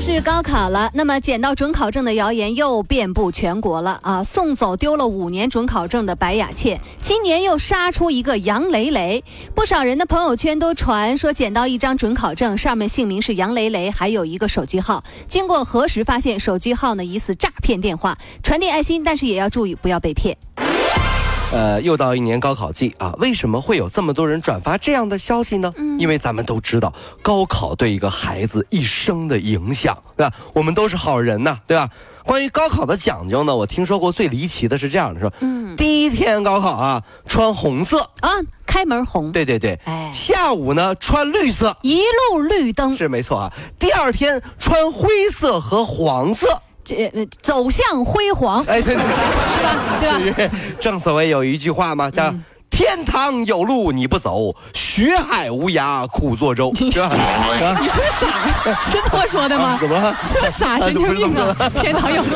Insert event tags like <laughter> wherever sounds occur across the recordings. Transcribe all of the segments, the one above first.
是高考了，那么捡到准考证的谣言又遍布全国了啊！送走丢了五年准考证的白雅倩，今年又杀出一个杨雷雷。不少人的朋友圈都传说捡到一张准考证，上面姓名是杨雷雷，还有一个手机号。经过核实，发现手机号呢疑似诈骗电话，传递爱心，但是也要注意不要被骗。呃，又到一年高考季啊，为什么会有这么多人转发这样的消息呢？因为咱们都知道，高考对一个孩子一生的影响，对吧？我们都是好人呐，对吧？关于高考的讲究呢，我听说过最离奇的是这样的，说，嗯，第一天高考啊，穿红色啊，开门红，对对对，哎，下午呢穿绿色，一路绿灯，是没错啊。第二天穿灰色和黄色。这走向辉煌，哎，对对对，对吧？<laughs> 正所谓有一句话嘛，叫“天堂有路你不走，学海无涯苦作舟 <laughs> ”，是吧？你是不是傻？是这么说的吗？怎么？是不是傻？神经病啊！<laughs> 天堂有路，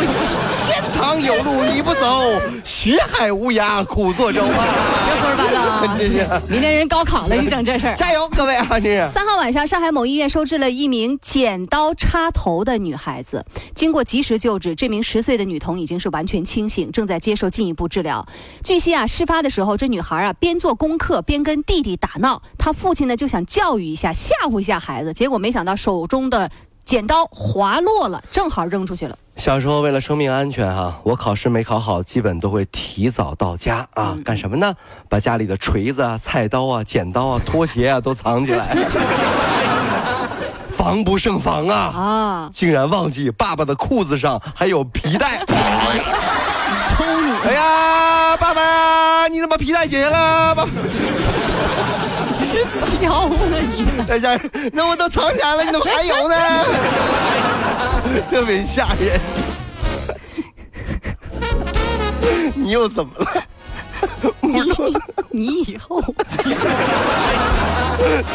天堂有路你不走，学海无涯苦作舟啊！胡说八道啊！明天人高考了，你整这事儿，加油，各位啊！三号晚上，上海某医院收治了一名剪刀插头的女孩子。经过及时救治，这名十岁的女童已经是完全清醒，正在接受进一步治疗。据悉啊，事发的时候，这女孩啊边做功课边跟弟弟打闹，她父亲呢就想教育一下、吓唬一下孩子，结果没想到手中的剪刀滑落了，正好扔出去了。小时候为了生命安全哈，我考试没考好，基本都会提早到家啊，干什么呢？把家里的锤子啊、菜刀啊、剪刀啊、拖鞋啊都藏起来，<laughs> 防不胜防啊！啊，竟然忘记爸爸的裤子上还有皮带，<laughs> 抽你！哎呀，爸爸，你怎么皮带解下了？爸爸，你是彪啊你！等下，那我都藏起来了，你怎么还有呢？<laughs> 特别吓人，你又怎么了？你以后 <laughs>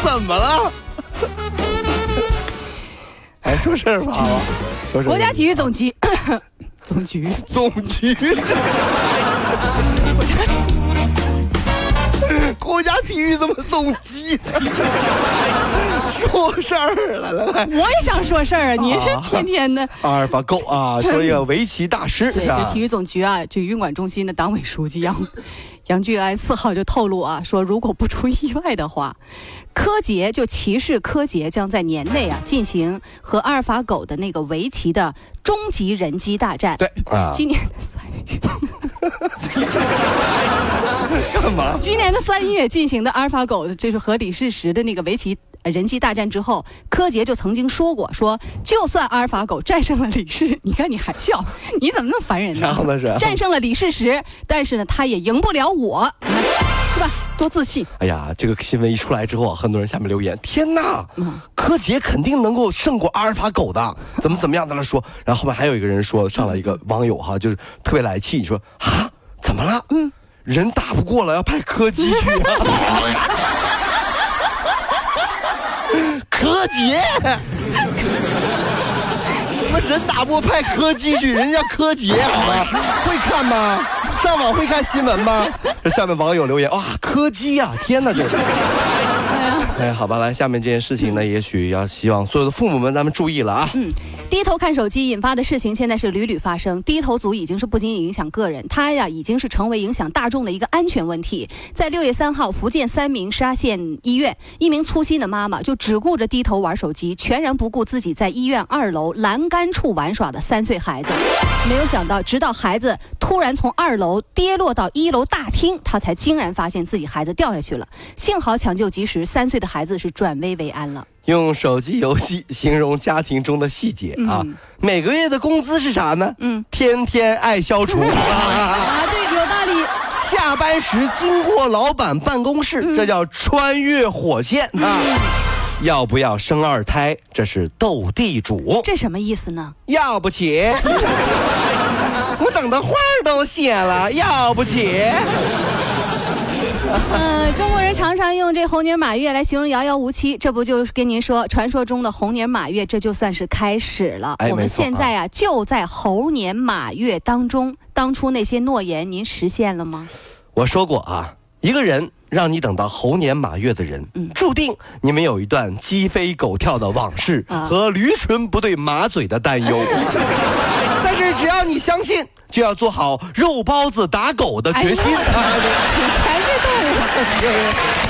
怎么了？还说事儿吧？国家体育总局，<coughs> 总局，总局。国家体育怎么总局？<laughs> 说事儿了，来来，我也想说事儿啊！你是天天的阿尔法狗啊，<laughs> 说一个围棋大师是体育总局啊，这运管中心的党委书记杨 <laughs> 杨俊安四号就透露啊，说如果不出意外的话，柯洁就骑士柯洁将在年内啊进行和阿尔法狗的那个围棋的终极人机大战。对啊，今年的三月。干嘛？今年的三月进行的阿尔法狗，就是和李世石的那个围棋。人机大战之后，柯洁就曾经说过：“说就算阿尔法狗战胜了李世，你看你还笑，你怎么那么烦人呢？战胜了李世石，但是呢，他也赢不了我，是吧？多自信！哎呀，这个新闻一出来之后啊，很多人下面留言：天哪，柯洁肯定能够胜过阿尔法狗的，怎么怎么样在那说？然后后面还有一个人说，上来一个网友哈，就是特别来气，你说啊，怎么了？嗯，人打不过了，要派柯基去。柯洁，<laughs> 什么神打不过派柯基去？人家柯洁好吗？会看吗？上网会看新闻吗？这 <laughs> 下面网友留言哇，柯基呀，天哪，这。哎，好吧，来，下面这件事情呢，也许要希望所有的父母们咱们注意了啊。嗯，低头看手机引发的事情现在是屡屡发生。低头族已经是不仅仅影响个人，它呀已经是成为影响大众的一个安全问题。在六月三号，福建三明沙县医院，一名粗心的妈妈就只顾着低头玩手机，全然不顾自己在医院二楼栏杆处玩耍的三岁孩子。没有想到，直到孩子突然从二楼跌落到一楼大厅，她才惊然发现自己孩子掉下去了。幸好抢救及时，三岁的。孩子是转危为安了。用手机游戏 <laughs> 形容家庭中的细节啊，每个月的工资是啥呢？嗯，天天爱消除 <laughs> 啊，对，有道理。下班时经过老板办公室，这叫穿越火线啊。要不要生二胎？这是斗地主。这什么意思呢？要不起。<laughs> 我等的画都谢了，要不起。嗯，中国人常常用这猴年马月来形容遥遥无期，这不就是跟您说，传说中的猴年马月，这就算是开始了。我们现在啊，就在猴年马月当中，当初那些诺言，您实现了吗？我说过啊，一个人让你等到猴年马月的人，嗯注定你们有一段鸡飞狗跳的往事啊和驴唇不对马嘴的担忧。<laughs> 只要你相信，就要做好肉包子打狗的决心。<laughs> 全是动物。<laughs>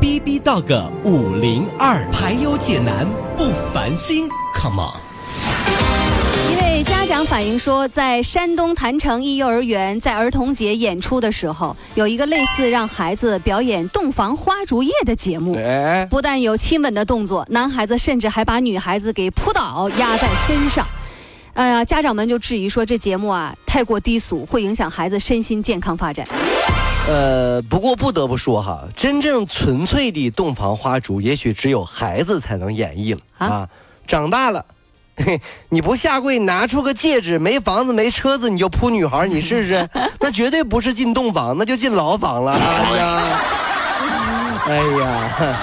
B B Dog 五零二，排忧解难不烦心，Come on。一位家长反映说，在山东郯城一幼儿园在儿童节演出的时候，有一个类似让孩子表演洞房花烛夜的节目。哎，不但有亲吻的动作，男孩子甚至还把女孩子给扑倒压在身上。哎呀，家长们就质疑说这节目啊太过低俗，会影响孩子身心健康发展。呃，不过不得不说哈，真正纯粹的洞房花烛，也许只有孩子才能演绎了啊啊。长大了，嘿，<laughs> 你不下跪拿出个戒指，没房子没车子，你就扑女孩，你试试？<laughs> 那绝对不是进洞房，那就进牢房了啊！呀，哎呀，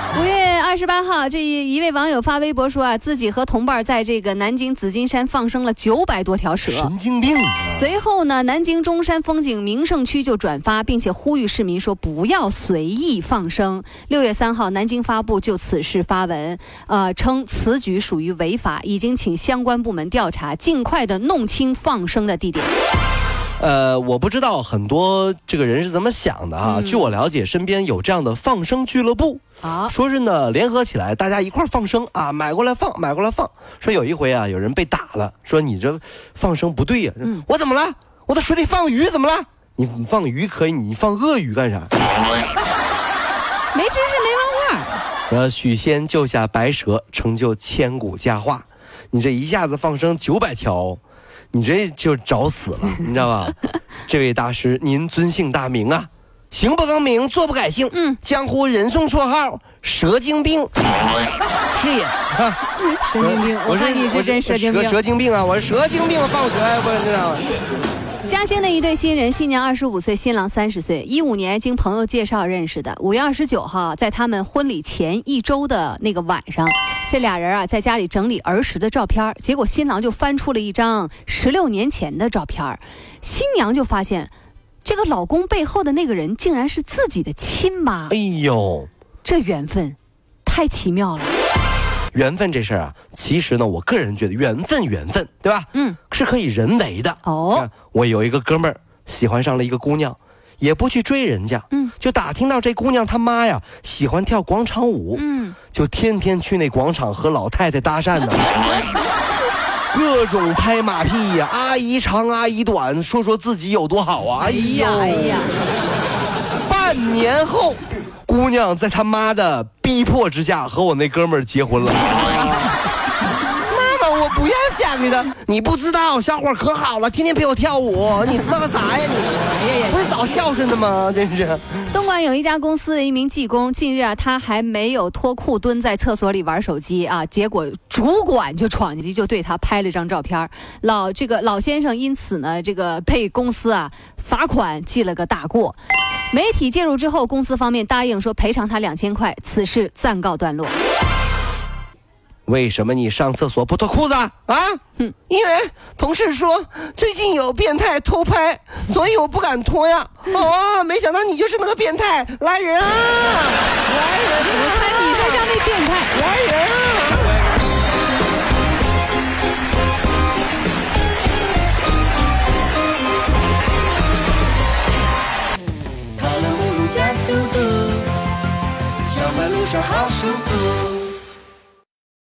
二十八号，这一位网友发微博说啊，自己和同伴在这个南京紫金山放生了九百多条蛇。神经病！随后呢，南京中山风景名胜区就转发，并且呼吁市民说不要随意放生。六月三号，南京发布就此事发文，呃，称此举属于违法，已经请相关部门调查，尽快的弄清放生的地点。呃，我不知道很多这个人是怎么想的啊。嗯据我了解，身边有这样的放生俱乐部，啊，说是呢联合起来，大家一块儿放生啊，买过来放，买过来放。说有一回啊，有人被打了，说你这放生不对呀、嗯我怎么了？我在水里放鱼怎么了？你你放鱼可以，你放鳄鱼干啥？没知识没文化。呃，许仙救下白蛇，成就千古佳话。你这一下子放生九百条，你这就找死了，<laughs> 你知道吧？这位大师，您尊姓大名啊？行不更名，坐不改姓。嗯，江湖人送绰号“蛇精病”，是也。啊 <laughs> 神经病，我看你是真蛇精病。蛇精病啊！我是蛇精病，放蛇呀，不是这样。嘉兴的一对新人，新娘二十五岁，新郎三十岁，一五年经朋友介绍认识的。五月二十九号，在他们婚礼前一周的那个晚上，这俩人啊在家里整理儿时的照片，结果新郎就翻出了一张十六年前的照片，新娘就发现，这个老公背后的那个人竟然是自己的亲妈哎，呦，这缘分太奇妙了。缘分这事儿啊，其实呢，我个人觉得缘分，缘分，对吧？嗯，是可以人为的。哦，我有一个哥们儿喜欢上了一个姑娘，也不去追人家，嗯，就打听到这姑娘他妈呀喜欢跳广场舞，嗯，就天天去那广场和老太太搭讪呢，<laughs> 各种拍马屁呀，阿姨长阿姨短，说说自己有多好啊！哎哎呀，哎呀，半年后，姑娘在他妈的逼迫之下和我那哥们儿结婚了。<laughs> 妈妈，我不要嫁给他。你不知道，小伙可好了，天天陪我跳舞。<laughs> 你知道个啥呀你？不是找孝顺的吗？真 <laughs> 是。东莞有一家公司的一名技工，近日啊，他还没有脱裤蹲在厕所里玩手机啊，结果主管就闯进去，就对他拍了张照片儿。老这个老先生因此呢，这个被公司啊罚款记了个大过。媒体介入之后，公司方面答应说赔偿他两千块，此事暂告段落。为什么你上厕所不脱裤子啊？啊？哼因为同事说最近有变态偷拍，所以我不敢脱呀。哦，没想到你就是那个变态，来人啊！来人啊！你才像那变态。来人啊！说，好舒服。